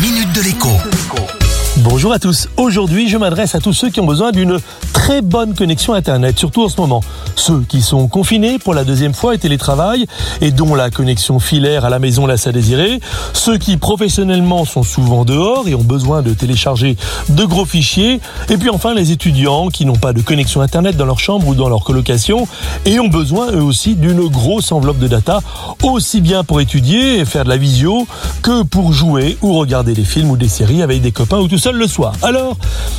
minute de l'écho. Bonjour à tous. Aujourd'hui, je m'adresse à tous ceux qui ont besoin d'une très bonne connexion Internet, surtout en ce moment. Ceux qui sont confinés pour la deuxième fois et télétravail et dont la connexion filaire à la maison laisse à désirer. Ceux qui professionnellement sont souvent dehors et ont besoin de télécharger de gros fichiers. Et puis enfin les étudiants qui n'ont pas de connexion Internet dans leur chambre ou dans leur colocation et ont besoin eux aussi d'une grosse enveloppe de data, aussi bien pour étudier et faire de la visio que pour jouer ou regarder des films ou des séries avec des copains ou tout ça le soir. Alors,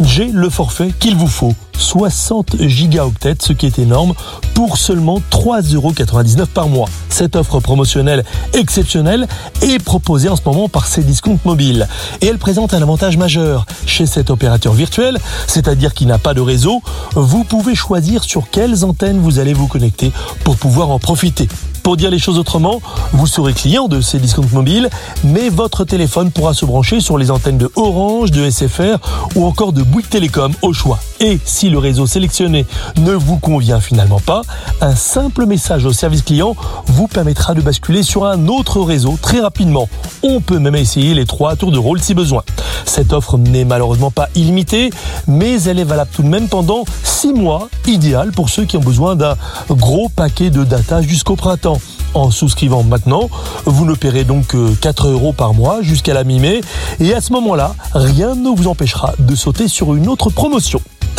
j'ai le forfait qu'il vous faut. 60 gigaoctets, ce qui est énorme, pour seulement 3,99€ par mois. Cette offre promotionnelle exceptionnelle est proposée en ce moment par Cdiscount Mobile. Et elle présente un avantage majeur. Chez cet opérateur virtuel, c'est-à-dire qui n'a pas de réseau, vous pouvez choisir sur quelles antennes vous allez vous connecter pour pouvoir en profiter. Pour dire les choses autrement, vous serez client de ces discounts mobiles, mais votre téléphone pourra se brancher sur les antennes de Orange, de SFR ou encore de Bouygues Télécom au choix. Et le réseau sélectionné ne vous convient finalement pas, un simple message au service client vous permettra de basculer sur un autre réseau très rapidement. On peut même essayer les trois tours de rôle si besoin. Cette offre n'est malheureusement pas illimitée, mais elle est valable tout de même pendant 6 mois, idéal pour ceux qui ont besoin d'un gros paquet de data jusqu'au printemps. En souscrivant maintenant, vous ne paierez donc que 4 euros par mois jusqu'à la mi-mai, et à ce moment-là, rien ne vous empêchera de sauter sur une autre promotion.